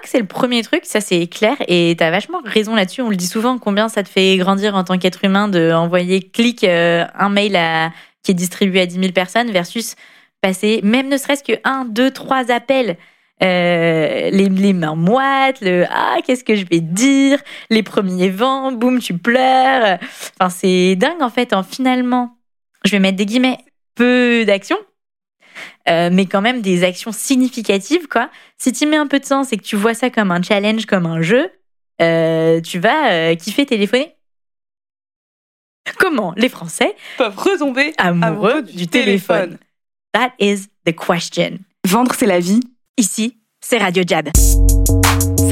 que c'est le premier truc, ça c'est clair, et t'as vachement raison là-dessus. On le dit souvent, combien ça te fait grandir en tant qu'être humain de envoyer clic euh, un mail qui est distribué à 10 000 personnes versus passer, même ne serait-ce que un, deux, trois appels. euh, les, mains moites, le ah qu'est-ce que je vais dire, les premiers vents, boum tu pleures. Enfin c'est dingue en fait. En finalement, je vais mettre des guillemets, peu d'actions, euh, mais quand même des actions significatives, quoi. Si tu mets un peu de sens et que tu vois ça comme un challenge, comme un jeu, euh, tu vas euh, kiffer téléphoner. Comment les Français Peuvent retomber amoureux, amoureux du, téléphone. That is the question. Vendre, c'est la vie. Ici, c'est Radio Jab.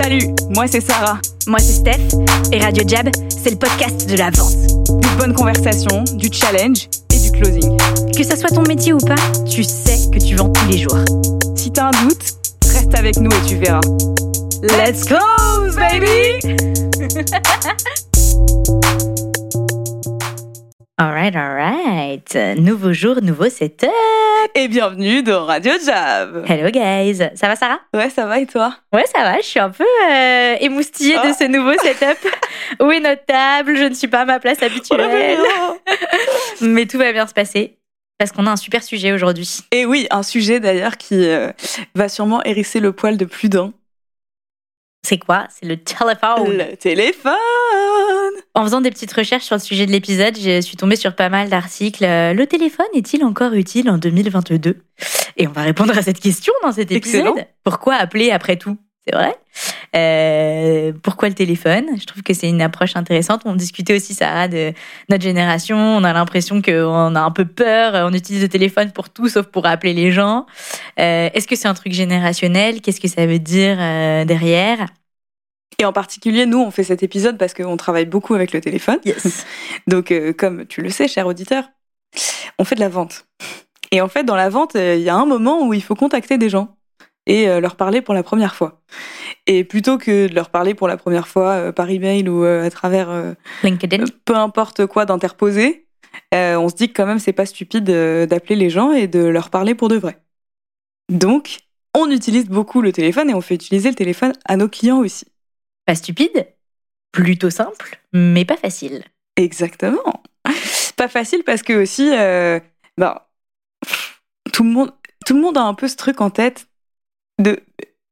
Salut, moi c'est Sarah. Moi, c'est Steph, et Radio Jab, c'est le podcast de la vente. Des bonnes conversations, du challenge closing. Que ça soit ton métier ou pas, tu sais que tu vends tous les jours. Si t'as un doute, reste avec nous et tu verras. Let's close, baby Alright, alright. Nouveau jour, nouveau setup. Et bienvenue dans Radio Jab. Hello guys. Ça va Sarah? Ouais, ça va et toi? Ouais, ça va. Je suis un peu euh, émoustillée de Oh. ce nouveau setup. Où est notre table? Je ne suis pas à ma place habituelle. Mais tout va bien se passer. Parce qu'on a un super sujet aujourd'hui. Et oui, un sujet d'ailleurs qui euh, va sûrement hérisser le poil de plus d'un. C'est quoi? C'est le téléphone. Le téléphone En faisant des petites recherches sur le sujet de l'épisode, je suis tombée sur pas mal d'articles. Euh, Le téléphone est-il encore utile en 2022 Et on va répondre à cette question dans cet épisode. Excellent. Pourquoi appeler après tout? C'est vrai. Euh, pourquoi le téléphone? Je trouve que c'est une approche intéressante. On discutait aussi, Sarah, de notre génération. On a l'impression qu'on a un peu peur. On utilise le téléphone pour tout, sauf pour appeler les gens. Euh, Est-ce que c'est un truc générationnel? Qu'est-ce que ça veut dire euh, derrière? Et en particulier, nous, on fait cet épisode parce qu'on travaille beaucoup avec le téléphone. Yes. Donc, euh, comme tu le sais, cher auditeur, on fait de la vente. Et en fait, dans la vente, euh, il y a un moment où il faut contacter des gens et euh, leur parler pour la première fois. Et plutôt que de leur parler pour la première fois par email ou à travers LinkedIn. peu importe quoi d'interposer, on se dit que quand même c'est pas stupide d'appeler les gens et de leur parler pour de vrai. Donc, on utilise beaucoup le téléphone et on fait utiliser le téléphone à nos clients aussi. Pas stupide, plutôt simple, mais pas facile. Exactement. Pas facile parce que aussi, euh, ben, tout le monde, tout le monde a un peu ce truc en tête de,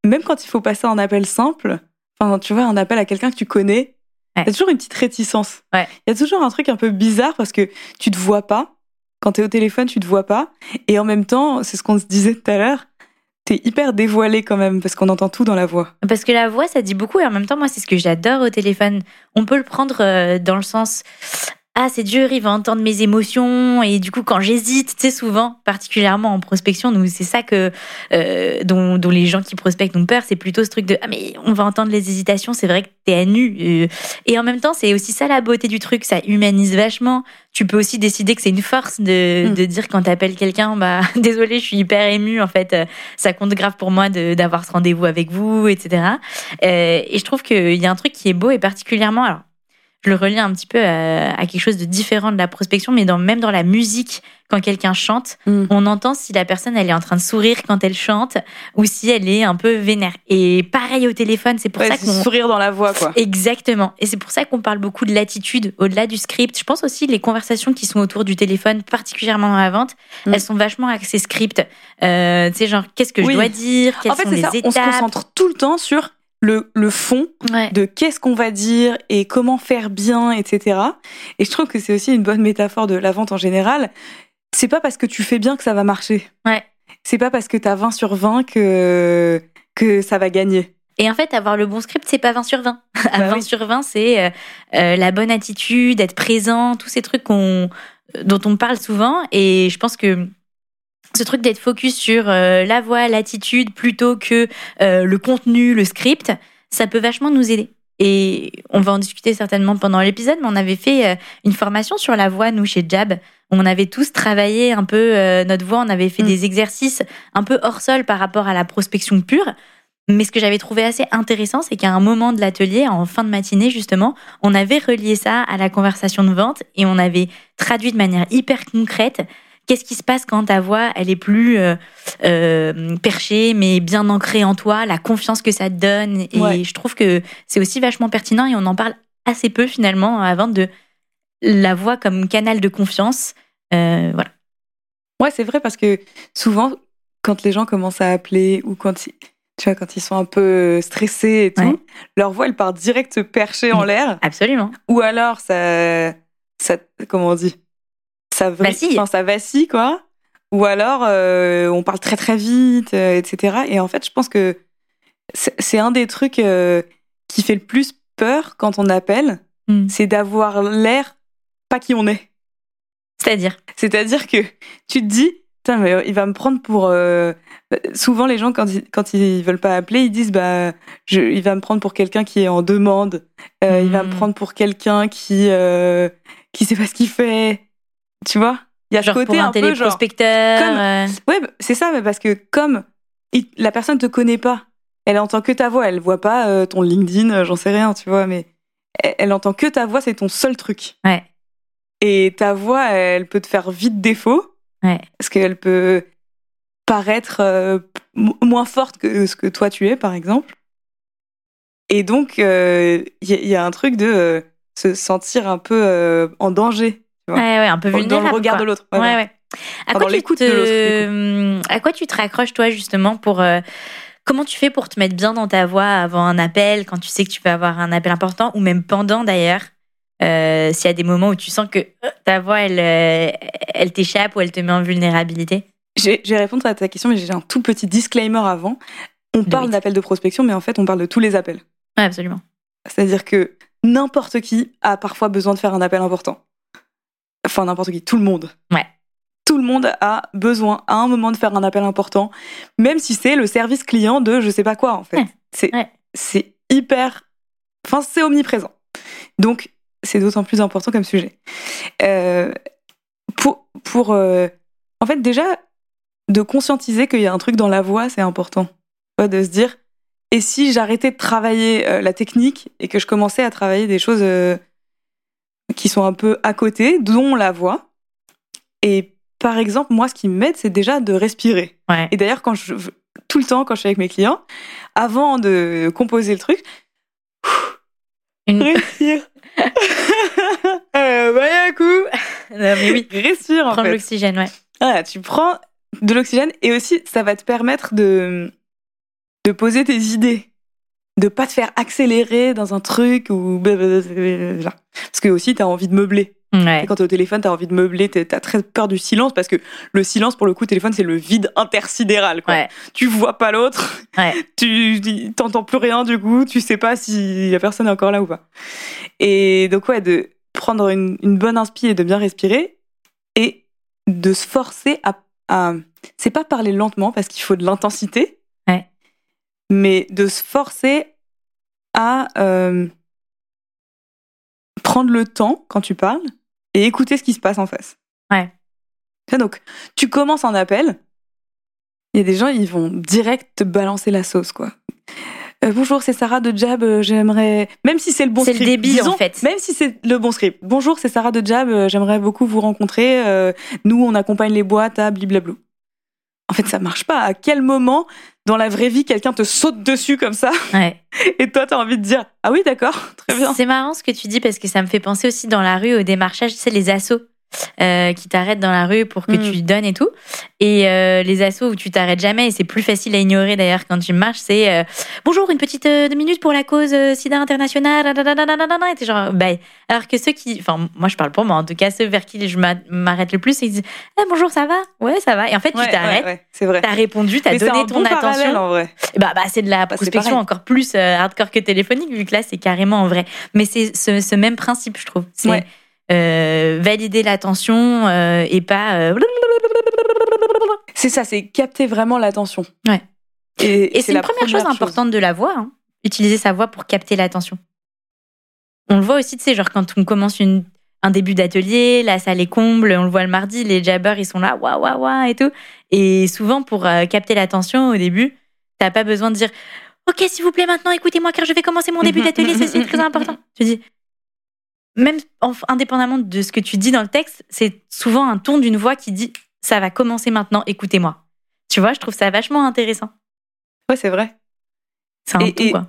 même quand il faut passer un appel simple, enfin, tu vois, un appel à quelqu'un que tu connais, il Ouais. y a toujours une petite réticence. Ouais. Il y a toujours un truc un peu bizarre parce que tu te vois pas. Quand tu es au téléphone, tu te vois pas. Et en même temps, c'est ce qu'on se disait tout à l'heure, t'es hyper dévoilé quand même parce qu'on entend tout dans la voix. Parce que la voix, ça dit beaucoup et en même temps, moi, c'est ce que j'adore au téléphone. On peut le prendre euh, dans le sens ah c'est dur, il va entendre mes émotions et du coup quand j'hésite, tu sais souvent, particulièrement en prospection, nous c'est ça que euh, dont, dont les gens qui prospectent ont peur, c'est plutôt ce truc de ah mais on va entendre les hésitations, c'est vrai que t'es à nu Euh, et en même temps c'est aussi ça la beauté du truc, ça humanise vachement. Tu peux aussi décider que c'est une force de, Mm. de dire quand t'appelles quelqu'un bah désolé je suis hyper émue en fait euh, ça compte grave pour moi d'avoir ce rendez-vous avec vous etc. Euh, et je trouve qu'il y a un truc qui est beau et particulièrement alors je le relie un petit peu à, à quelque chose de différent de la prospection, mais dans, même dans la musique, quand quelqu'un chante, Mm. on entend si la personne elle est en train de sourire quand elle chante ou si elle est un peu vénère. Et pareil au téléphone, c'est pour Ouais, ça qu'on sourire dans la voix, quoi. Exactement. Et c'est pour ça qu'on parle beaucoup de l'attitude au-delà du script. Je pense aussi les conversations qui sont autour du téléphone, particulièrement dans la vente, Mm. elles sont vachement axées script. Euh, tu sais, genre, qu'est-ce que Oui. je dois dire? Quelles En fait, sont les ça. On se concentre tout le temps sur le, le fond Ouais. de qu'est-ce qu'on va dire et comment faire bien, etc. Et je trouve que c'est aussi une bonne métaphore de la vente en général. C'est pas parce que tu fais bien que ça va marcher. Ouais. C'est pas parce que t'as 20 sur 20 que, que ça va gagner. Et en fait, avoir le bon script, c'est pas 20 sur 20. à Bah 20 oui. sur 20, c'est euh, euh, la bonne attitude, être présent, tous ces trucs qu'on, dont on parle souvent. Et je pense que ce truc d'être focus sur euh, la voix, l'attitude, plutôt que euh, le contenu, le script, ça peut vachement nous aider. Et on va en discuter certainement pendant l'épisode, mais on avait fait euh, une formation sur la voix, nous, chez Jab. On avait tous travaillé un peu notre voix, on avait fait Mm. des exercices un peu hors sol par rapport à la prospection pure. Mais ce que j'avais trouvé assez intéressant, c'est qu'à un moment de l'atelier, en fin de matinée justement, on avait relié ça à la conversation de vente et on avait traduit de manière hyper concrète qu'est-ce qui se passe quand ta voix, elle est plus euh, euh, perchée, mais bien ancrée en toi, la confiance que ça te donne? Et Ouais. je trouve que c'est aussi vachement pertinent et on en parle assez peu finalement avant de la voix comme canal de confiance. Euh, voilà. Ouais, c'est vrai parce que souvent, quand les gens commencent à appeler ou quand ils, tu vois, quand ils sont un peu stressés et tout, Ouais. leur voix, elle part direct perchée en l'air. Absolument. Ou alors, ça, ça, comment on dit? Ça Vacille. ça vacille, quoi. Ou alors, euh, on parle très très vite, euh, etc. Et en fait, je pense que c'est un des trucs euh, qui fait le plus peur quand on appelle, Mm. c'est d'avoir l'air pas qui on est. C'est-à-dire? C'est-à-dire que tu te dis, Putain, mais il va me prendre pour. euh, Souvent, les gens, quand ils, quand ils veulent pas appeler, ils disent bah, je, il va me prendre pour quelqu'un qui est en demande. Euh, Il va me Mm. prendre pour quelqu'un qui euh, qui sait pas ce qu'il fait. Tu vois? Il y a ce côté pour un un peu genre. comme- euh, Ouais, c'est ça, mais parce que comme il- la personne te connaît pas, elle entend que ta voix, elle voit pas euh, ton LinkedIn, euh, j'en sais rien, tu vois, mais elle, elle entend que ta voix, c'est ton seul truc. Ouais. Et ta voix, elle peut te faire vite défaut. Ouais. Parce qu'elle peut paraître euh, mo- moins forte que ce que toi tu es, par exemple. Et donc, euh, il y, a- il y a un truc de euh, se sentir un peu en danger Ouais, ouais, un peu dans vulnérable. le regard quoi. de l'autre. Ouais, Ouais, ouais. ouais. À Enfin, quoi, dans tu te... de l'autre, à quoi tu te raccroches, toi, justement, pour. euh, Comment tu fais pour te mettre bien dans ta voix avant un appel, quand tu sais que tu vas avoir un appel important, ou même pendant d'ailleurs euh, S'il y a des moments où tu sens que euh, ta voix, elle, elle t'échappe ou elle te met en vulnérabilité? Je vais, répondre à ta question, mais j'ai un tout petit disclaimer avant. On parle it. d'appels de prospection, mais en fait, on parle de tous les appels. Ouais, absolument. C'est-à-dire que n'importe qui a parfois besoin de faire un appel important. Enfin, n'importe qui, tout le monde. Ouais. Tout le monde a besoin à un moment de faire un appel important, même si c'est le service client de je sais pas quoi, en fait. Ouais. C'est Ouais. c'est hyper. Enfin, c'est omniprésent. Donc, c'est d'autant plus important comme sujet. Euh, pour. pour euh, en fait, déjà, de conscientiser qu'il y a un truc dans la voix, c'est important. De se dire, et si j'arrêtais de travailler euh, la technique et que je commençais à travailler des choses euh, qui sont un peu à côté, dont la voix. Et par exemple, moi, ce qui m'aide, c'est déjà de respirer. Ouais. Et d'ailleurs, quand je tout le temps, quand je suis avec mes clients, avant de composer le truc, Une... respire. euh, bah, coup. Non, mais oui. Respire en Prendre fait. l'oxygène, ouais. Voilà, tu prends de l'oxygène et aussi ça va te permettre de, de poser tes idées. De pas te faire accélérer dans un truc ou. Parce que aussi, tu as envie de meubler. Ouais. Quand tu au téléphone, tu as envie de meubler, tu as très peur du silence parce que le silence, pour le coup, téléphone, c'est le vide intersidéral. Quoi. Ouais. Tu vois pas l'autre, Ouais. tu t'entends plus rien du coup, tu sais pas si la personne est encore là ou pas. Et donc, ouais, de prendre une, une bonne inspi et de bien respirer et de se forcer à. à c'est pas parler lentement parce qu'il faut de l'intensité. Mais de se forcer à euh, prendre le temps quand tu parles et écouter ce qui se passe en face. Ouais. Donc, tu commences un appel, il y a des gens, ils vont direct te balancer la sauce, quoi. Euh, bonjour, c'est Sarah de Jab. euh, J'aimerais, même si c'est le bon C'est le script, débit, disons, en fait. Même si c'est le bon script. Bonjour, c'est Sarah de Jab. euh, J'aimerais beaucoup vous rencontrer. nous, on accompagne les boîtes à bliblablou. En fait, ça marche pas. À quel moment, dans la vraie vie, quelqu'un te saute dessus comme ça ouais. et toi, t'as envie de dire ah oui, d'accord, très bien. C'est marrant ce que tu dis parce que ça me fait penser aussi dans la rue au démarchage, tu sais, les assos euh, qui t'arrêtent dans la rue pour que Mm. tu donnes et tout. Et euh, les assos où tu t'arrêtes jamais, et c'est plus facile à ignorer d'ailleurs quand tu marches, c'est euh, bonjour, une petite deux minutes pour la cause sida internationale. Et t'es genre, bah, alors que ceux qui, enfin, moi je parle pour moi, en tout cas, ceux vers qui je m'a- m'arrête le plus, ils disent eh, bonjour, ça va? Ouais, ça va. Et en fait, Ouais, tu t'arrêtes. ouais, ouais, c'est vrai. T'as répondu, t'as Mais donné un ton bon attention. en vrai. Bah, bah c'est de la Bah, prospection encore plus hardcore que téléphonique, vu que là, c'est carrément en vrai. Mais c'est ce, ce même principe, je trouve. C'est Ouais. Valider l'attention euh, et pas. euh, C'est ça, c'est capter vraiment l'attention. Ouais. Et, Et c'est une la première, chose importante de la voix, hein, utiliser sa voix pour capter l'attention. On le voit aussi, tu sais, genre quand on commence une, un début d'atelier, la salle est comble, on le voit le mardi, les jabbers, ils sont là, waouh, waouh, waouh, et tout. Et souvent, pour euh, capter l'attention au début, t'as pas besoin de dire, OK, s'il vous plaît, maintenant, écoutez-moi, car je vais commencer mon début d'atelier, ceci est très important. Tu dis, même en- indépendamment de ce que tu dis dans le texte, c'est souvent un ton d'une voix qui dit, ça va commencer maintenant, écoutez-moi. Tu vois, je trouve ça vachement intéressant. Ouais, c'est vrai. C'est un Et- et- quoi.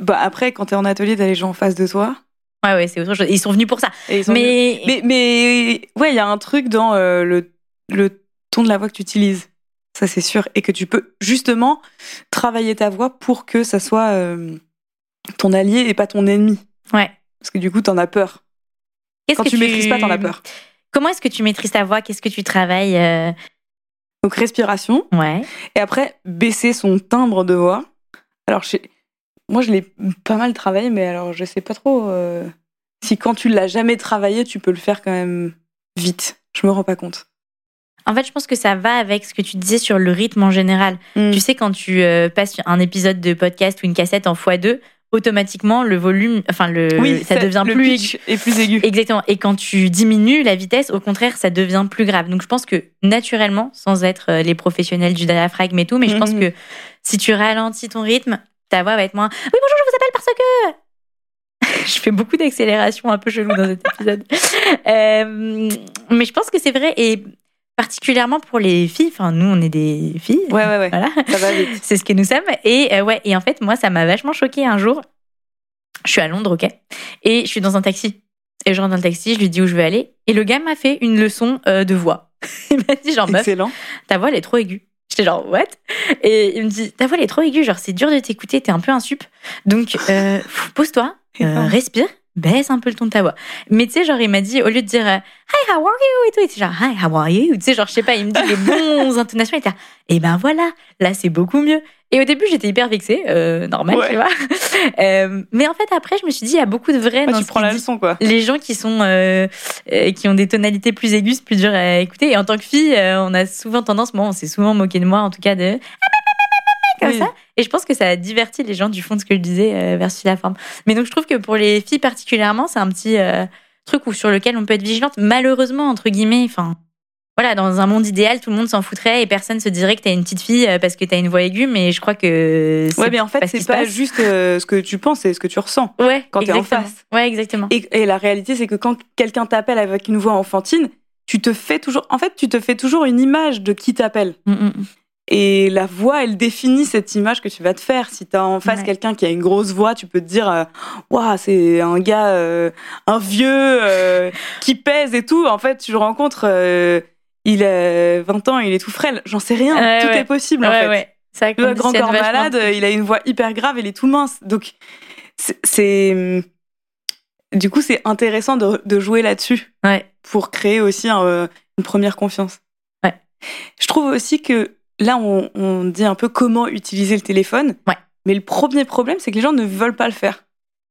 Bah après, quand t'es en atelier, t'as les gens en face de toi. Ouais, ouais, c'est autre chose. Ils sont venus pour ça. Ils sont Mais, Mais, mais ouais, il y a un truc dans euh, le, le ton de la voix que tu utilises. Ça, c'est sûr. Et que tu peux justement travailler ta voix pour que ça soit euh, ton allié et pas ton ennemi. ouais. Parce que du coup, t'en as peur. Quand que tu, maîtrises pas, t'en as peur. Comment est-ce que tu maîtrises ta voix? Qu'est-ce que tu travailles euh, Donc, respiration. Ouais. Et après, baisser son timbre de voix. Alors, je moi, je l'ai pas mal travaillé, mais alors, je sais pas trop euh, si quand tu l'as jamais travaillé, tu peux le faire quand même vite. Je me rends pas compte. En fait, je pense que ça va avec ce que tu disais sur le rythme en général. Mm. Tu sais, quand tu euh, passes un épisode de podcast ou une cassette en x2, automatiquement, le volume, enfin, le, oui, ça devient le plus aigu. est plus aigu. Exactement. Et quand tu diminues la vitesse, au contraire, ça devient plus grave. Donc, je pense que naturellement, sans être euh, les professionnels du diaphragme et tout, mais je pense Mhm. que si tu ralentis ton rythme, ta voix va être moins. Oui, bonjour, je vous appelle parce que. je fais beaucoup d'accélération un peu chelou dans cet épisode. Euh, mais je pense que c'est vrai et particulièrement pour les filles. Enfin, nous, on est des filles. Ouais, ouais, ouais. Voilà. Ça va vite. C'est ce que nous sommes. Et euh, ouais, et en fait, moi, ça m'a vachement choqué un jour. Je suis à Londres, ok, et je suis dans un taxi. Et je rentre dans le taxi, je lui dis où je veux aller. Et le gars m'a fait une leçon euh, de voix. Il m'a dit genre Excellent. ta voix elle est trop aiguë. J'étais genre what? Et il me dit ta voix elle est trop aiguë, genre c'est dur de t'écouter, t'es un peu un sup. Donc euh, pose-toi, euh, respire, baisse un peu le ton de ta voix. Mais tu sais genre il m'a dit au lieu de dire euh, hi how are you et tout, il était genre hi how are you, tu sais genre je sais pas, il me dit les bons intonations, il était là, et ben voilà, là c'est beaucoup mieux. Et au début j'étais hyper vexée, euh, normal Ouais. tu vois. Euh, mais en fait après je me suis dit il y a beaucoup de vrai Ouais, dans tu prends la leçon, quoi. les gens qui sont euh, qui ont des tonalités plus aiguës, plus dur à écouter. Et en tant que fille, on a souvent tendance, moi, on s'est souvent moqué de moi, en tout cas de comme Oui. ça. Et je pense que ça a diverti les gens du fond de ce que je disais euh, versus la forme. Mais donc je trouve que pour les filles particulièrement, c'est un petit euh, truc où, sur lequel on peut être vigilante. Malheureusement, entre guillemets, enfin. Voilà, dans un monde idéal, tout le monde s'en foutrait et personne se dirait que t'as une petite fille euh, parce que t'as une voix aiguë, mais je crois que c'est Ouais, mais en fait, c'est pas juste euh, ce que tu penses, c'est ce que tu ressens. ouais, quand t'es en face. Ouais, exactement. Et, et la réalité, c'est que quand quelqu'un t'appelle avec une voix enfantine, tu te fais toujours, en fait, tu te fais toujours une image de qui t'appelle. Mm, mm, mm. Et la voix, elle définit cette image que tu vas te faire. Si t'as en face Ouais. quelqu'un qui a une grosse voix, tu peux te dire, euh, waouh, c'est un gars, euh, un vieux euh, qui pèse et tout. En fait, tu le rencontres, euh, il a 20 ans, il est tout frêle. J'en sais rien. Ouais, tout ouais. est possible en fait. Ça Le grand corps malade, il a une voix hyper grave, il est tout mince. Donc, c'est- c'est. Du coup, c'est intéressant de, de jouer là-dessus pour créer aussi un, une première confiance. Je trouve aussi que là, on, on dit un peu comment utiliser le téléphone. Ouais. Mais le premier problème, c'est que les gens ne veulent pas le faire.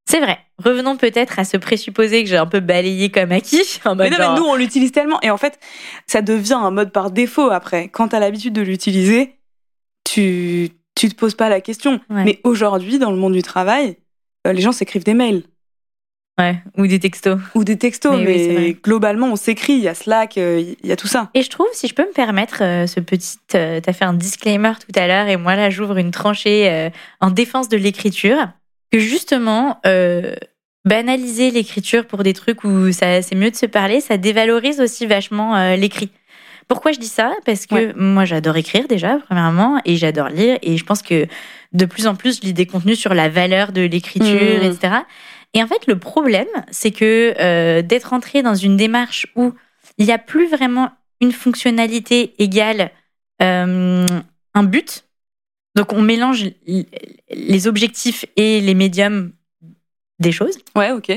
C'est vrai. Revenons peut-être à ce présupposé que j'ai un peu balayé comme acquis. En Mais non, genre, mais nous, on l'utilise tellement. Et en fait, ça devient un mode par défaut après. Quand tu as l'habitude de l'utiliser, tu tu te poses pas la question. Ouais. Mais aujourd'hui, dans le monde du travail, euh, les gens s'écrivent des mails Ouais, ou des textos. ou des textos. Mais oui, globalement, on s'écrit. Il y a Slack, euh, il y a tout ça. Et je trouve, si je peux me permettre, euh, ce petit. euh, T'as fait un disclaimer tout à l'heure, et moi là, j'ouvre une tranchée en défense de l'écriture. Que justement, euh, banaliser l'écriture pour des trucs où ça, c'est mieux de se parler, ça dévalorise aussi vachement euh, l'écrit. Pourquoi je dis ça? Parce que Ouais. moi, j'adore écrire déjà, premièrement, et j'adore lire, et je pense que de plus en plus, je lis des contenus sur la valeur de l'écriture, Mhm. etc. Et en fait, le problème, c'est que euh, d'être entré dans une démarche où il n'y a plus vraiment une fonctionnalité égale euh, un but. Donc, on mélange les objectifs et les médiums des choses. Ouais, ok.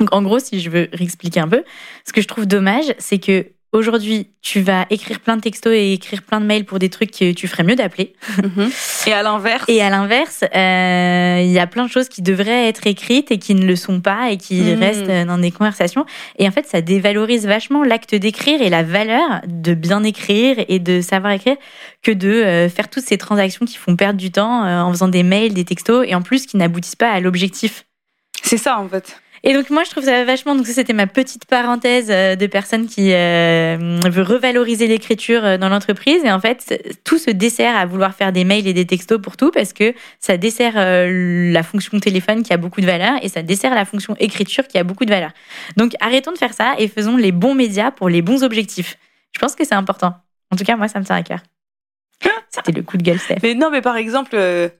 Donc, en gros, si je veux réexpliquer un peu, ce que je trouve dommage, c'est que aujourd'hui, tu vas écrire plein de textos et écrire plein de mails pour des trucs que tu ferais mieux d'appeler. Mhm. Et à l'inverse, Et à l'inverse, euh, il y a plein de choses qui devraient être écrites et qui ne le sont pas et qui Mhm. restent dans des conversations. Et en fait, ça dévalorise vachement l'acte d'écrire et la valeur de bien écrire et de savoir écrire que de euh, faire toutes ces transactions qui font perdre du temps euh, en faisant des mails, des textos et en plus qui n'aboutissent pas à l'objectif. c'est ça en fait. Et donc moi je trouve ça vachement donc ça c'était ma petite parenthèse euh, de personnes qui euh, veut revaloriser l'écriture euh, dans l'entreprise et en fait tout se dessert à vouloir faire des mails et des textos pour tout parce que ça dessert euh, la fonction téléphone qui a beaucoup de valeur et ça dessert la fonction écriture qui a beaucoup de valeur. Donc arrêtons de faire ça et faisons les bons médias pour les bons objectifs. Je pense que c'est important. En tout cas, moi, ça me tient à cœur. C'était le coup de gueule, Steph. Mais non, mais par exemple, euh, le-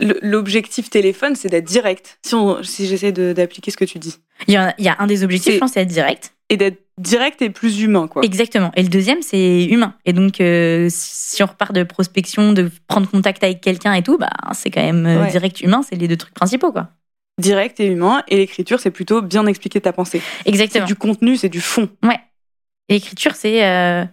l'objectif téléphone, c'est d'être direct. Si, on- si j'essaie d'appliquer ce que tu dis. Il y, a, il y a un des objectifs, C'est- je pense, c'est être direct. Et d'être direct et plus humain, quoi. Exactement. Et le deuxième, c'est humain. Et donc, euh, si on repart de prospection, de prendre contact avec quelqu'un et tout, bah, c'est quand même euh, Ouais. direct humain, c'est les deux trucs principaux, quoi. Direct et humain. Et l'écriture, c'est plutôt bien expliquer ta pensée. C'est Exactement. du contenu, c'est du fond. L'écriture, c'est. euh,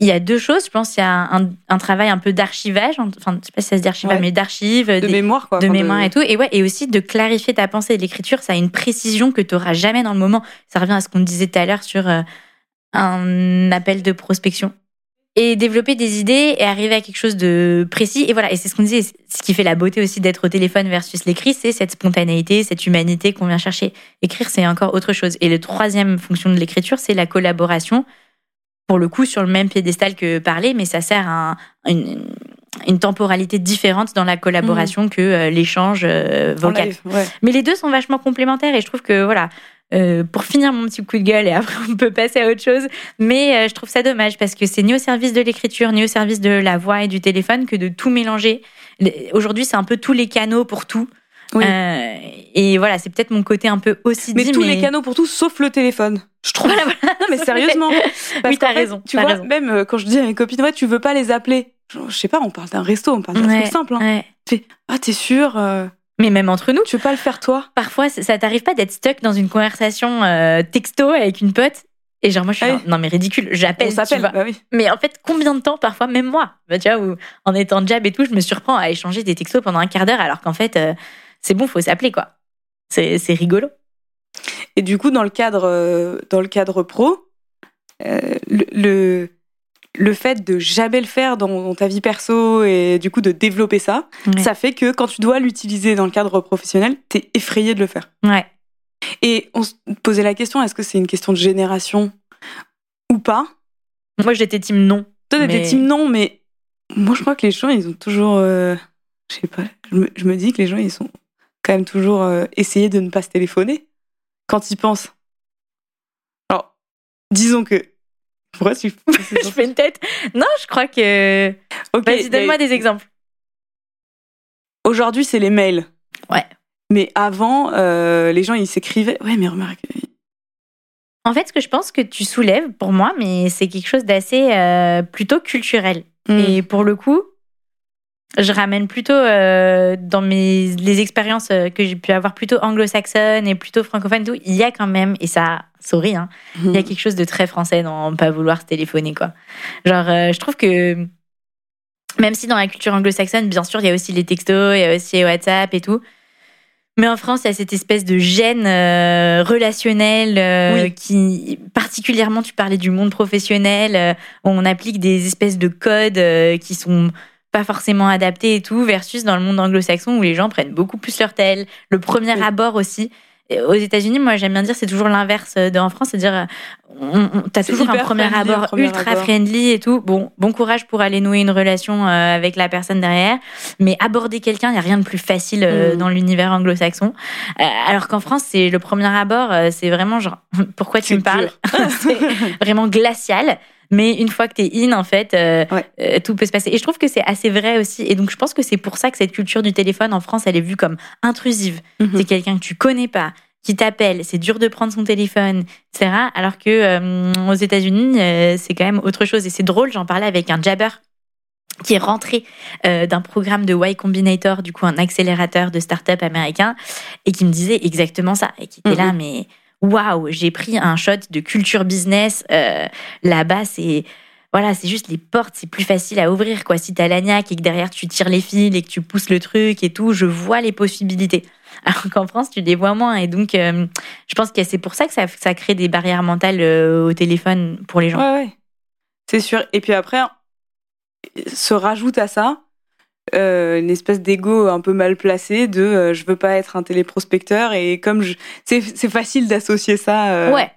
Il y a deux choses. Je pense qu'il y a un, un travail un peu d'archivage. Enfin, je sais pas si ça se dit archivage, Ouais. mais d'archives. De des- mémoire, quoi. de mémoire et tout. Et ouais, et aussi de clarifier ta pensée. L'écriture, ça a une précision que tu n'auras jamais dans le moment. Ça revient à ce qu'on disait tout à l'heure sur euh, un appel de prospection. Et développer des idées et arriver à quelque chose de précis. Et voilà, et c'est ce qu'on disait, ce qui fait la beauté aussi d'être au téléphone versus l'écrit, c'est cette spontanéité, cette humanité qu'on vient chercher. Écrire, c'est encore autre chose. Et le troisième fonction de l'écriture, c'est la collaboration. Pour le coup, sur le même piédestal que parler, mais ça sert à un- une, une temporalité différente dans la collaboration que euh, l'échange euh, vocal. live, ouais. Mais les deux sont vachement complémentaires et je trouve que voilà, euh, pour finir mon petit coup de gueule et après on peut passer à autre chose, mais je trouve ça dommage parce que c'est ni au service de l'écriture ni au service de la voix et du téléphone que de tout mélanger. Aujourd'hui, c'est un peu tous les canaux pour tout. Oui. Et voilà, c'est peut-être mon côté un peu aussi Mais dit, tous mais... les canaux pour tout, sauf le téléphone. Je trouve. Voilà, mais sérieusement. Parce Oui, t'as raison, Tu vois, raison. même euh, quand je dis à mes copines, ouais, tu veux pas les appeler. Je sais pas, on parle d'un resto, on parle d'un Ouais, truc simple. Hein. ouais. Tu fais, ah, t'es sûr euh, Mais même entre nous, Tu veux pas le faire toi? Parfois, ça t'arrive pas d'être stuck dans une conversation euh, texto avec une pote et genre moi je suis genre, non mais ridicule, j'appelle. Bah oui. Mais en fait, combien de temps parfois, même moi, bah, tu vois, où, en étant jab et tout, je me surprends à échanger des textos pendant un quart d'heure alors qu'en fait, euh, c'est bon, faut s'appeler quoi. C'est rigolo. Et du coup, dans le cadre, euh, dans le cadre pro, euh, le, le, le fait de jamais le faire dans, dans ta vie perso et du coup de développer ça, Ouais. ça fait que quand tu dois l'utiliser dans le cadre professionnel, t'es effrayé de le faire. Ouais. Et on se posait la question, est-ce que c'est une question de génération ou pas? Moi, j'étais team non. Toi, t'étais Mais- team non, mais moi, je crois que les gens, ils ont toujours. euh, je sais pas, je me, je me dis que les gens, ils sont quand même toujours euh, essayé de ne pas se téléphoner quand ils pensent. Alors, disons que. Pourquoi tu. je fais une tête. Non, je crois que. Ok, Vas-y, donne-moi des exemples. Aujourd'hui, c'est les mails. Ouais. Mais avant, euh, les gens, ils s'écrivaient. Ouais, mais remarque. En fait, ce que je pense que tu soulèves pour moi, mais c'est quelque chose d'assez euh, plutôt culturel. Hmm. Et pour le coup, je ramène plutôt euh, dans mes les expériences euh, que j'ai pu avoir plutôt anglo-saxonnes et plutôt francophones, tout, il y a quand même, et ça, sorry, hein, il y a quelque chose de très français dans pas vouloir se téléphoner, quoi. Genre, euh, je trouve que même si dans la culture anglo-saxonne, bien sûr, il y a aussi les textos, il y a aussi WhatsApp et tout. Mais en France, il y a cette espèce de gêne euh, relationnelle euh, Oui. qui, particulièrement, tu parlais du monde professionnel, euh, on applique des espèces de codes qui sont pas forcément adaptés et tout, versus dans le monde anglo-saxon où les gens prennent beaucoup plus leur tel. Le premier Oui. abord aussi. Et Aux États-Unis, moi, j'aime bien dire, c'est toujours l'inverse de en France, c'est-à-dire, euh, t'as toujours un premier friendly, abord premier ultra abord. friendly et tout. Bon, bon courage pour aller nouer une relation euh, avec la personne derrière, mais aborder quelqu'un, il y a rien de plus facile euh, Mm. dans l'univers anglo-saxon. Euh, alors qu'en France, c'est le premier abord, euh, c'est vraiment genre, pourquoi tu me parles? C'est vraiment glacial. Mais une fois que t'es in, en fait, euh, Ouais. euh, tout peut se passer. Et je trouve que c'est assez vrai aussi. Et donc, je pense que c'est pour ça que cette culture du téléphone en France, elle est vue comme intrusive. Mhm. C'est quelqu'un que tu connais pas, qui t'appelle, c'est dur de prendre son téléphone, etc. Alors que euh, aux États-Unis, euh, c'est quand même autre chose. Et c'est drôle, j'en parlais avec un jabber qui est rentré euh, d'un programme de Y Combinator, du coup un accélérateur de start-up américain, et qui me disait exactement ça, et qui était là, Mhm. mais waouh, j'ai pris un shot de culture business. euh, Là-bas, c'est voilà, c'est juste les portes, c'est plus facile à ouvrir quoi. Si t'as l'agnac et que derrière tu tires les fils et que tu pousses le truc et tout, je vois les possibilités. Alors qu'en France, tu les vois moins, et donc euh, je pense que c'est pour ça que ça, crée des barrières mentales euh, au téléphone pour les gens. Ouais, ouais. C'est sûr. Et puis après, se rajoute à ça euh, une espèce d'ego un peu mal placé de euh, je veux pas être un téléprospecteur et comme je c'est c'est facile d'associer ça euh, Ouais.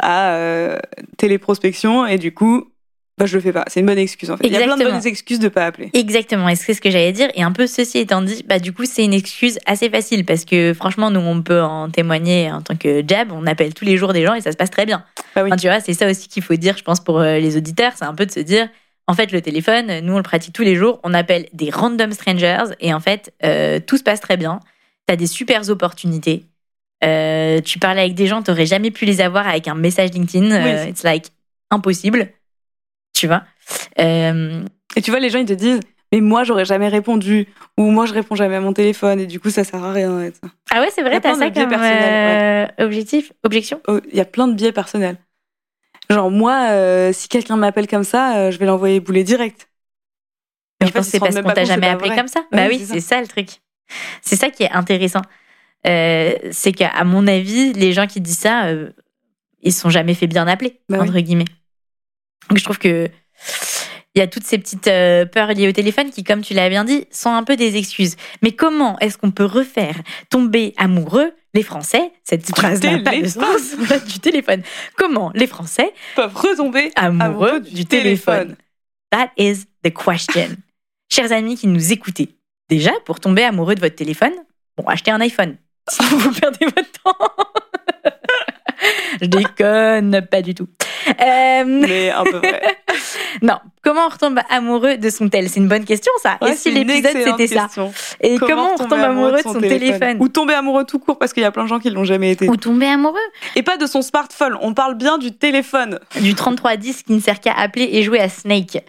à euh, téléprospection et du coup bah je le fais pas. C'est une bonne excuse en fait. Il y a plein de bonnes excuses de pas appeler. Exactement, et c'est ce que j'allais dire. Et un peu ceci étant dit, bah du coup c'est une excuse assez facile parce que franchement nous on peut en témoigner en tant que jab, on appelle tous les jours des gens et ça se passe très bien. Bah oui. Enfin, tu vois, c'est ça aussi qu'il faut dire, je pense pour euh, les auditeurs, c'est un peu de se dire, en fait le téléphone, nous on le pratique tous les jours, on appelle des random strangers et en fait euh, tout se passe très bien. T'as des super opportunités. Euh, tu parles avec des gens, t'aurais jamais pu les avoir avec un message LinkedIn. Euh, Oui. it's like impossible, tu vois? Euh, Et tu vois, les gens ils te disent, mais moi j'aurais jamais répondu ou moi je réponds jamais à mon téléphone et du coup ça sert à rien. et ça. Ah ouais, c'est Il y vrai, a t'as plein ça de biais comme personnels, euh, objectif, objection? Oh, Il y a plein de biais personnels. Genre moi, euh, si quelqu'un m'appelle comme ça, euh, je vais l'envoyer bouler direct. Et Je pense que c'est parce qu'on t'a jamais appelé comme ça. Bah oui, c'est c'est ça. le truc. C'est ça qui est intéressant. Euh, c'est qu'à mon avis, les gens qui disent ça, ils sont jamais fait bien appeler, Bah oui. entre guillemets. Donc je trouve que il y a toutes ces petites peurs liées au téléphone qui, comme tu l'as bien dit, sont un peu des excuses. Mais comment est-ce qu'on peut refaire tomber amoureux les Français Cette phrase n'a pas de téléphone. sens. du téléphone. Comment les Français peuvent retomber amoureux, amoureux du, téléphone. That is the question. Chers amis qui nous écoutez, déjà, pour tomber amoureux de votre téléphone, bon, achetez un iPhone. Sinon, vous perdez votre temps. Je déconne, pas du tout. Euh, Mais un peu vrai. non, comment on retombe amoureux de son tel? C'est une bonne question, ça. Ouais, Et si l'épisode c'était ça? Et comment, on retombe amoureux de son téléphone, Ou tomber amoureux tout court parce qu'il y a plein de gens qui l'ont jamais été. Ou tomber amoureux? Et pas de son smartphone, on parle bien du téléphone. du 3310 qui ne sert qu'à appeler et jouer à Snake.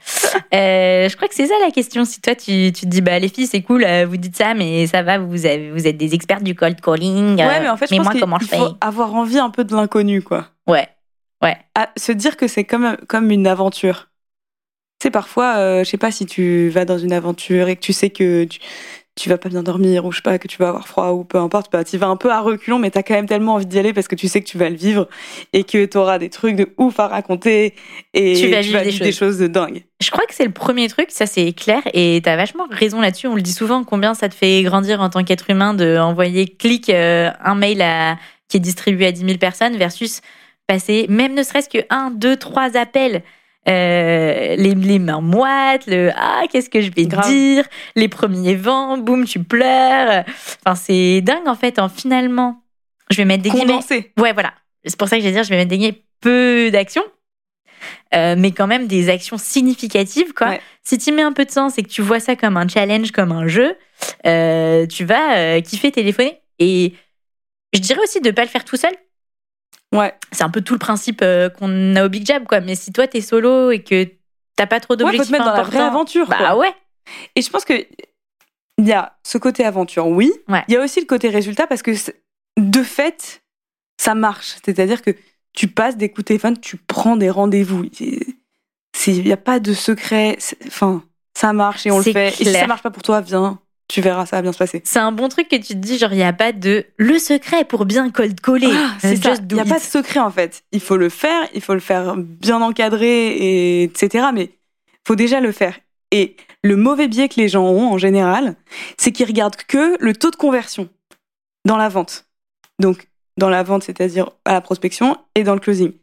Euh, je crois que c'est ça la question. Si toi tu, tu te dis bah les filles c'est cool, euh, vous dites ça, mais ça va, vous avez, vous êtes des experts du cold calling. ouais, mais en fait, je mais pense moi comment je fais? faut avoir envie un peu de l'inconnu, quoi. Ouais. À se dire que c'est comme, comme une aventure. Tu sais, parfois, euh, je sais pas si tu vas dans une aventure et que tu sais que tu, tu vas pas bien dormir ou je sais pas, que tu vas avoir froid ou peu importe, bah, tu vas un peu à reculons, mais t'as quand même tellement envie d'y aller parce que tu sais que tu vas le vivre et que t'auras des trucs de ouf à raconter et Tu vas vivre des des choses de dingue. Je crois que c'est le premier truc, ça c'est clair, et t'as vachement raison là-dessus. On le dit souvent, combien ça te fait grandir en tant qu'être humain de envoyer clic euh, un mail à, qui est distribué à 10 000 personnes versus passer, même ne serait-ce que un, deux, trois appels. euh, les, les mains moites, le ah qu'est-ce que je vais Grave. dire, les premiers vents, boum tu pleures. Enfin c'est dingue en fait. En finalement, je vais mettre des guillemets. Condensé. Ouais, voilà. C'est pour ça que je vais dire, je vais mettre des guillemets peu d'actions, euh, mais quand même des actions significatives, quoi. Ouais. Si tu mets un peu de sens et que tu vois ça comme un challenge, comme un jeu, euh, tu vas kiffer téléphoner. Et je dirais aussi de pas le faire tout seul. Ouais. C'est un peu tout le principe euh, qu'on a au Big Jab, quoi. Mais si toi, t'es solo et que t'as pas trop Ouais, faut d'objectifs te mettre dans la vraie aventure. bah quoi. ouais. Et je pense que il y a ce côté aventure, oui. Ouais. Il y a aussi le côté résultat parce que de fait, ça marche. C'est-à-dire que tu passes des coups de téléphone, tu prends des rendez-vous. Il n'y a pas de secret. Enfin, ça marche et on le fait. Et si ça marche pas pour toi, viens, tu verras, ça va bien se passer. C'est un bon truc que tu te dis, genre, il n'y a pas de le secret pour bien cold caller. Ah, c'est ça. Just Il n'y a it. pas de secret en fait. Il faut le faire, il faut le faire bien encadré, et etc. Mais faut déjà le faire. Et le mauvais biais que les gens ont en général, c'est qu'ils regardent que le taux de conversion dans la vente. Donc dans la vente, c'est-à-dire à la prospection et dans le closing.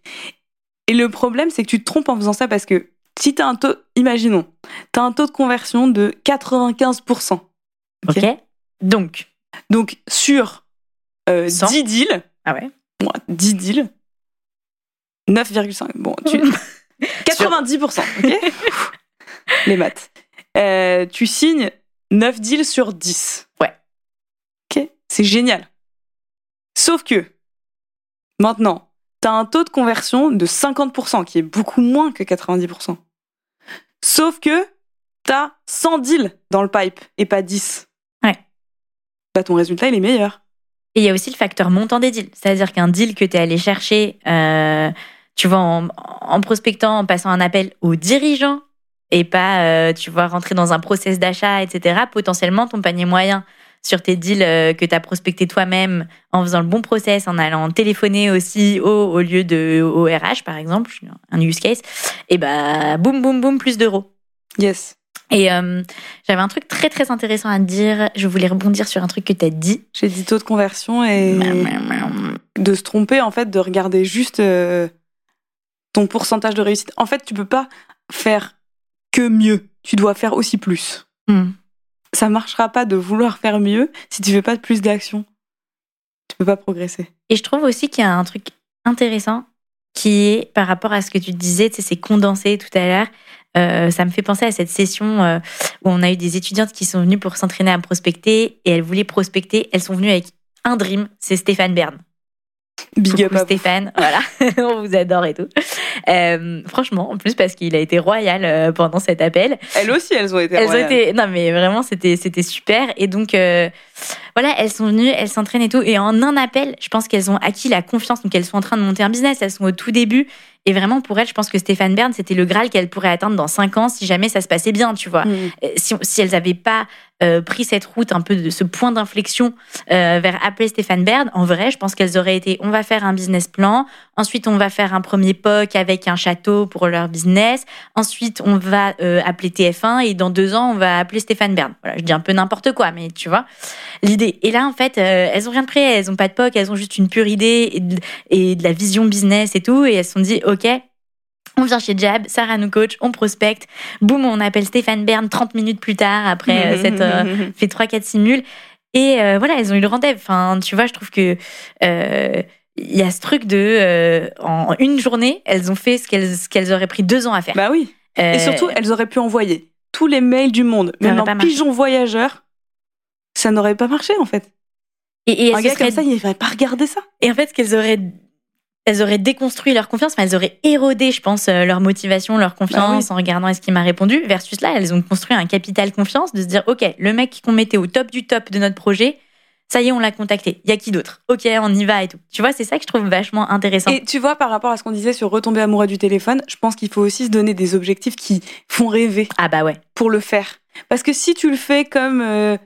Et le problème, c'est que tu te trompes en faisant ça parce que si tu as un taux, imaginons, tu as un taux de conversion de 95%. Ok. Donc, Donc sur euh, 100. 10 deals, ah ouais. Bon, 10 deals. 9,5. Bon, tu... 90%, ok Les maths. Euh, tu signes 9 deals sur 10. Ouais. Ok C'est génial. Sauf que, maintenant, tu as un taux de conversion de 50%, qui est beaucoup moins que 90%. Sauf que tu as 100 deals dans le pipe et pas 10. Bah, ton résultat, il est meilleur. Et il y a aussi le facteur montant des deals. C'est-à-dire qu'un deal que tu es allé chercher, euh, tu vois, en, en prospectant, en passant un appel aux dirigeants et pas, euh, tu vois, rentrer dans un process d'achat, etc., potentiellement ton panier moyen sur tes deals euh, que tu as prospecté toi-même en faisant le bon process, en allant téléphoner au CEO au lieu de au RH, par exemple, un use case, et bah, boum, boum, boum, plus d'euros. Yes. Et euh, j'avais un truc très, très intéressant à te dire. Je voulais rebondir sur un truc que tu as dit. J'ai dit taux de conversion et de se tromper, en fait, de regarder juste euh, ton pourcentage de réussite. En fait, tu peux pas faire que mieux. Tu dois faire aussi plus. Hmm. Ça marchera pas de vouloir faire mieux si tu fais pas plus d'action. Tu peux pas progresser. Et je trouve aussi qu'il y a un truc intéressant qui est par rapport à ce que tu disais, tu sais, c'est condensé tout à l'heure. Euh, ça me fait penser à cette session euh, où on a eu des étudiantes qui sont venues pour s'entraîner à prospecter et elles voulaient prospecter. Elles sont venues avec un dream, c'est Stéphane Bern. Big up Coucou vous. Stéphane, voilà, on vous adore et tout. Euh, franchement, en plus parce qu'il a été royal euh, pendant cet appel. Elles aussi, elles ont été. Elles ont royales. été, non mais vraiment c'était c'était super et donc euh, voilà elles sont venues, elles s'entraînent et tout et en un appel, je pense qu'elles ont acquis la confiance donc elles sont en train de monter un business, elles sont au tout début et vraiment pour elles, je pense que Stéphane Bern c'était le graal qu'elles pourraient atteindre dans cinq ans si jamais ça se passait bien, tu vois. Mm. Si, si elles n'avaient pas euh, pris cette route un peu de ce point d'inflexion euh, vers appeler Stéphane Bern, en vrai, je pense qu'elles auraient été on va faire un business plan, ensuite on va faire un premier POC avec un château pour leur business, ensuite on va euh, appeler TF1 et dans deux ans on va appeler Stéphane Bern. Voilà, je dis un peu n'importe quoi, mais tu vois l'idée. Et là en fait, euh, elles ont rien de prêt, elles ont pas de POC, elles ont juste une pure idée et de, et de la vision business et tout, et elles se sont dit ok. On vient chez Jab, Sarah nous coach, on prospecte, boum, on appelle Stéphane Bern 30 minutes plus tard après euh, cette euh, fait 3 4 simules et euh, voilà elles ont eu le rendez-vous enfin tu vois je trouve que il y a ce truc de euh, en une journée elles ont fait ce qu'elles ce qu'elles auraient pris deux ans à faire Bah oui. Euh, Et surtout, elles auraient pu envoyer tous les mails du monde, même en pigeon voyageur. Ça n'aurait pas marché en fait. et, et Un gars comme ça, il n'aurait pas regardé ça. et en fait ce qu'elles auraient elles auraient déconstruit leur confiance, enfin, elles auraient érodé, je pense, euh, leur motivation, leur confiance Bah en regardant est-ce qu'il m'a répondu. Versus là, elles ont construit un capital confiance de se dire, OK, le mec qu'on mettait au top du top de notre projet, ça y est, on l'a contacté. Il y a qui d'autre? OK, on y va et tout. Tu vois, c'est ça que je trouve vachement intéressant. Et tu vois, par rapport à ce qu'on disait sur retomber amoureux du téléphone, je pense qu'il faut aussi se donner des objectifs qui font rêver Ah bah ouais. pour le faire. Parce que si tu le fais comme euh,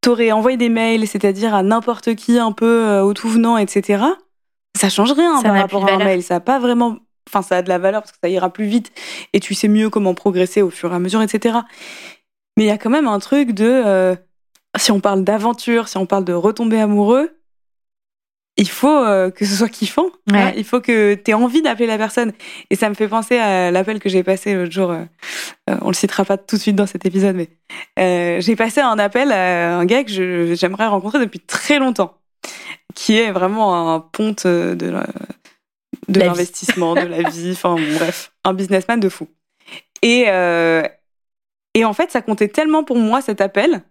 t'aurais envoyé des mails, c'est-à-dire à n'importe qui un peu euh, au tout venant, etc., ça change rien Ça par n'a rapport à un mail. Ça a pas vraiment. Enfin, ça a de la valeur parce que ça ira plus vite et tu sais mieux comment progresser au fur et à mesure, etc. Mais il y a quand même un truc de. euh, si on parle d'aventure, si on parle de retomber amoureux, il faut euh, que ce soit kiffant. Ouais. hein. Il faut que tu aies envie d'appeler la personne. Et ça me fait penser à l'appel que j'ai passé l'autre jour. euh, euh, on le citera pas tout de suite dans cet épisode, mais euh, j'ai passé un appel à un gars que j'aimerais rencontrer depuis très longtemps, qui est vraiment un ponte de l'investissement, de la vie, enfin bon, bref, un businessman de fou. Et, et en fait, ça comptait tellement pour moi cet appel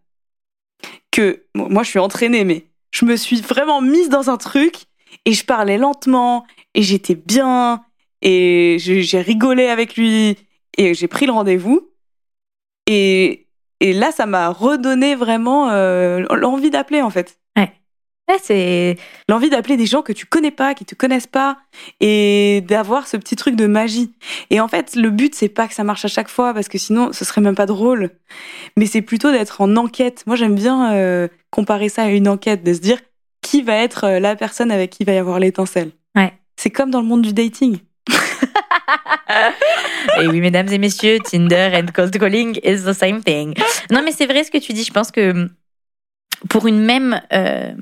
que moi je suis entraînée, mais je me suis vraiment mise dans un truc et je parlais lentement et j'étais bien et j'ai rigolé avec lui et j'ai pris le rendez-vous. Et, et là, ça m'a redonné vraiment euh, l'envie d'appeler en fait. C'est L'envie d'appeler des gens que tu connais pas, qui te connaissent pas, et d'avoir ce petit truc de magie. Et en fait, le but, c'est pas que ça marche à chaque fois, parce que sinon, ce serait même pas drôle. Mais c'est plutôt d'être en enquête. Moi, j'aime bien euh, comparer ça à une enquête, de se dire qui va être euh, la personne avec qui il va y avoir l'étincelle. Ouais. C'est comme dans le monde du dating. Et oui, mesdames et messieurs, Tinder and cold calling is the same thing. Non, mais c'est vrai ce que tu dis. Je pense que pour une même, euh,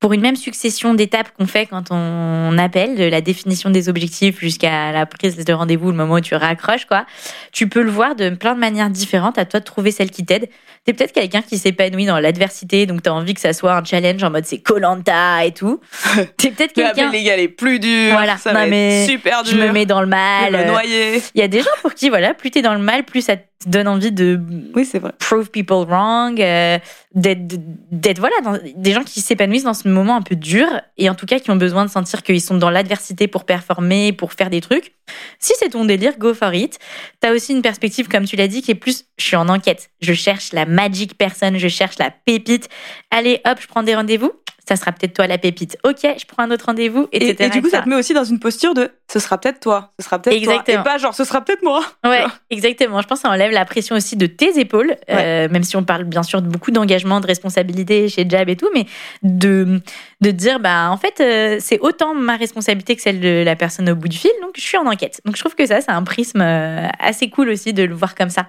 pour une même succession d'étapes qu'on fait quand on appelle, de la définition des objectifs jusqu'à la prise de rendez-vous, le moment où tu raccroches, quoi, tu peux le voir de plein de manières différentes. À toi de trouver celle qui t'aide. T'es peut-être quelqu'un qui s'épanouit dans l'adversité, donc t'as envie que ça soit un challenge en mode c'est Colanta et tout. T'es peut-être quelqu'un. les gars les plus durs. Voilà. Ça Non, va mais être super dur. Je me mets dans le mal. me noyer. il y a des gens pour qui, voilà, plus t'es dans le mal, plus ça te donne envie de Oui, c'est vrai. prove people wrong, euh, d'être, voilà, dans- des gens qui s'épanouissent dans ce moment un peu dur et en tout cas qui ont besoin de sentir qu'ils sont dans l'adversité pour performer, pour faire des trucs. Si c'est ton délire, go for it. T'as aussi une perspective, comme tu l'as dit, qui est plus, je suis en enquête, je cherche la magic person, je cherche la pépite. Allez, hop, je prends des rendez-vous. Ça sera peut-être toi la pépite. Ok, je prends un autre rendez-vous, Et, etc. et du coup, ça te met aussi dans une posture de ce sera peut-être toi, ce sera peut-être toi. Exactement. Et pas genre ce sera peut-être moi. Ouais, exactement. Je pense que ça enlève la pression aussi de tes épaules, euh, même si on parle bien sûr de beaucoup d'engagement, de responsabilité chez Jab et tout, mais de, de dire, bah, en fait, euh, c'est autant ma responsabilité que celle de la personne au bout du fil, donc je suis en enquête. Donc je trouve que ça, c'est un prisme euh, assez cool aussi de le voir comme ça.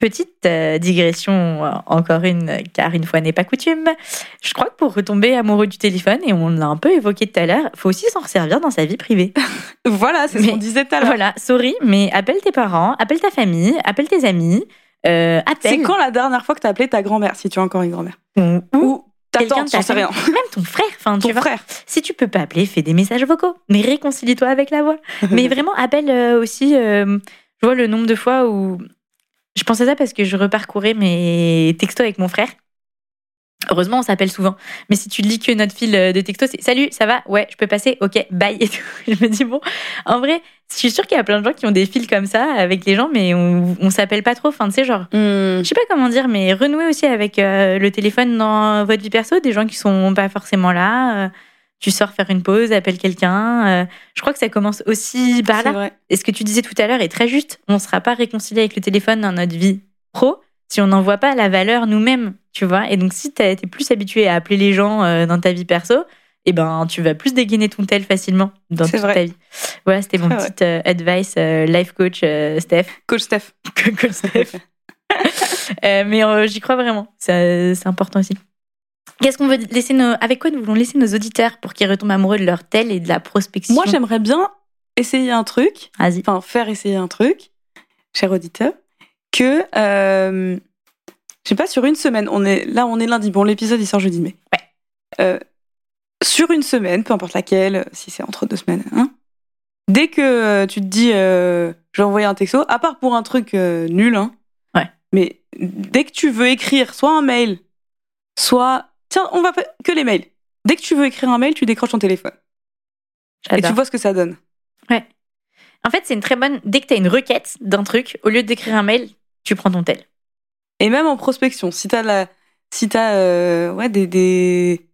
Petite euh, digression, euh, encore une, car une fois n'est pas coutume. Je crois que pour retomber amoureux du téléphone, et on l'a un peu évoqué tout à l'heure, faut aussi s'en servir dans sa vie privée. voilà, c'est ce qu'on disait tout à l'heure. Voilà, sorry, mais appelle tes parents, appelle ta famille, appelle tes amis, euh, appelle. C'est quand la dernière fois que t'as appelé ta grand-mère, si tu as encore une grand-mère ou, ta tante, j'en sais rien. même ton frère. Enfin, tu Ton vois, frère. si tu peux pas appeler, fais des messages vocaux, mais réconcilie-toi avec la voix. Mais vraiment, appelle euh, aussi. euh, je vois le nombre de fois où. Je pensais ça parce que je reparcourais mes textos avec mon frère. Heureusement, on s'appelle souvent. Mais si tu lis que notre fil euh, de textos, c'est Salut, ça va? Ouais, je peux passer? Ok, bye. Et tout. Je me dis, bon, en vrai, je suis sûre qu'il y a plein de gens qui ont des fils comme ça avec les gens, mais on, on s'appelle pas trop. Enfin, tu sais, genre, Hmm. je sais pas comment dire, mais renouer aussi avec euh, le téléphone dans votre vie perso, des gens qui sont pas forcément là. euh, tu sors faire une pause, appelle quelqu'un. euh, je crois que ça commence aussi par là. vrai. Et ce que tu disais tout à l'heure est très juste. On ne sera pas réconcilié avec le téléphone dans notre vie pro si on n'en voit pas la valeur nous-mêmes, tu vois. Et donc, si tu es plus habitué à appeler les gens euh, dans ta vie perso, eh ben, tu vas plus dégainer ton tel facilement dans toute vrai. ta vie. Voilà, c'était mon vrai. petit euh, advice euh, life coach euh, Steph. Coach Steph. Coach Steph. Mais j'y crois vraiment. C'est important aussi. Qu'est-ce qu'on veut laisser nos, avec quoi nous voulons laisser nos auditeurs pour qu'ils retombent amoureux de leur tel et de la prospection? Moi, j'aimerais bien essayer un truc, Vas-y. enfin faire essayer un truc, cher auditeur, que euh, je sais pas sur une semaine. On est là, on est lundi. Bon, l'épisode il sort jeudi, mais Ouais. Euh, sur une semaine, peu importe laquelle, si c'est entre deux semaines, hein, dès que euh, tu te dis euh, je vais envoyer un texto, à part pour un truc euh, nul, hein, Ouais. mais dès que tu veux écrire soit un mail, soit tiens, on va faire que les mails. Dès que tu veux écrire un mail, tu décroches ton téléphone et tu vois ce que ça donne. En fait, c'est une très bonne. Dès que tu as une requête d'un truc, au lieu d'écrire un mail, tu prends ton tel. Et même en prospection, si t'as la, si euh, ouais des, des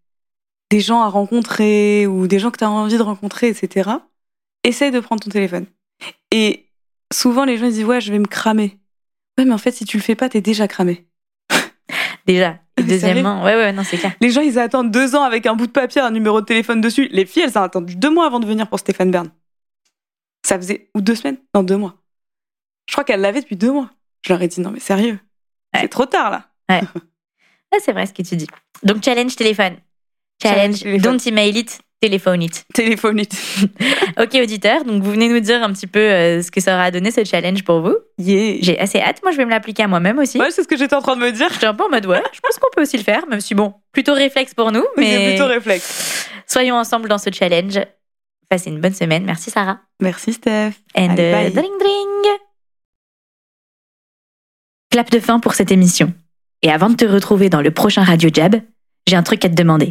des gens à rencontrer ou des gens que t'as envie de rencontrer, etc. Essaye de prendre ton téléphone. Et souvent les gens ils disent ouais je vais me cramer. Ouais mais en fait si tu le fais pas t'es déjà cramé. Déjà. Et Mais deuxièmement, ouais, ouais, non, c'est clair. Les gens ils attendent deux ans avec un bout de papier, un numéro de téléphone dessus. Les filles elles ont attendu deux mois avant de venir pour Stéphane Bern. Ça faisait ou deux semaines Non deux mois. Je crois qu'elle l'avait depuis deux mois. Je leur ai dit non mais sérieux, Ouais. c'est trop tard là. Ah, c'est vrai ce que tu dis. Donc, challenge téléphone. Challenge Challenge, téléphone. don't email it, téléphone it. Téléphone it. Ok, auditeur, donc vous venez nous dire un petit peu euh, ce que ça aura donné ce challenge pour vous. Yeah. J'ai assez hâte. Moi, je vais me l'appliquer à moi-même aussi. Ouais, c'est ce que j'étais en train de me dire. J'étais un peu en mode ouais, je pense qu'on peut aussi le faire, même si bon, plutôt réflexe pour nous, Mais plutôt réflexe. soyons ensemble dans ce challenge. Passez une bonne semaine. Merci Sarah. Merci Steph. And Allez, euh, bye. dring dring. Clap de fin pour cette émission. Et avant de te retrouver dans le prochain Radio Jab, j'ai un truc à te demander.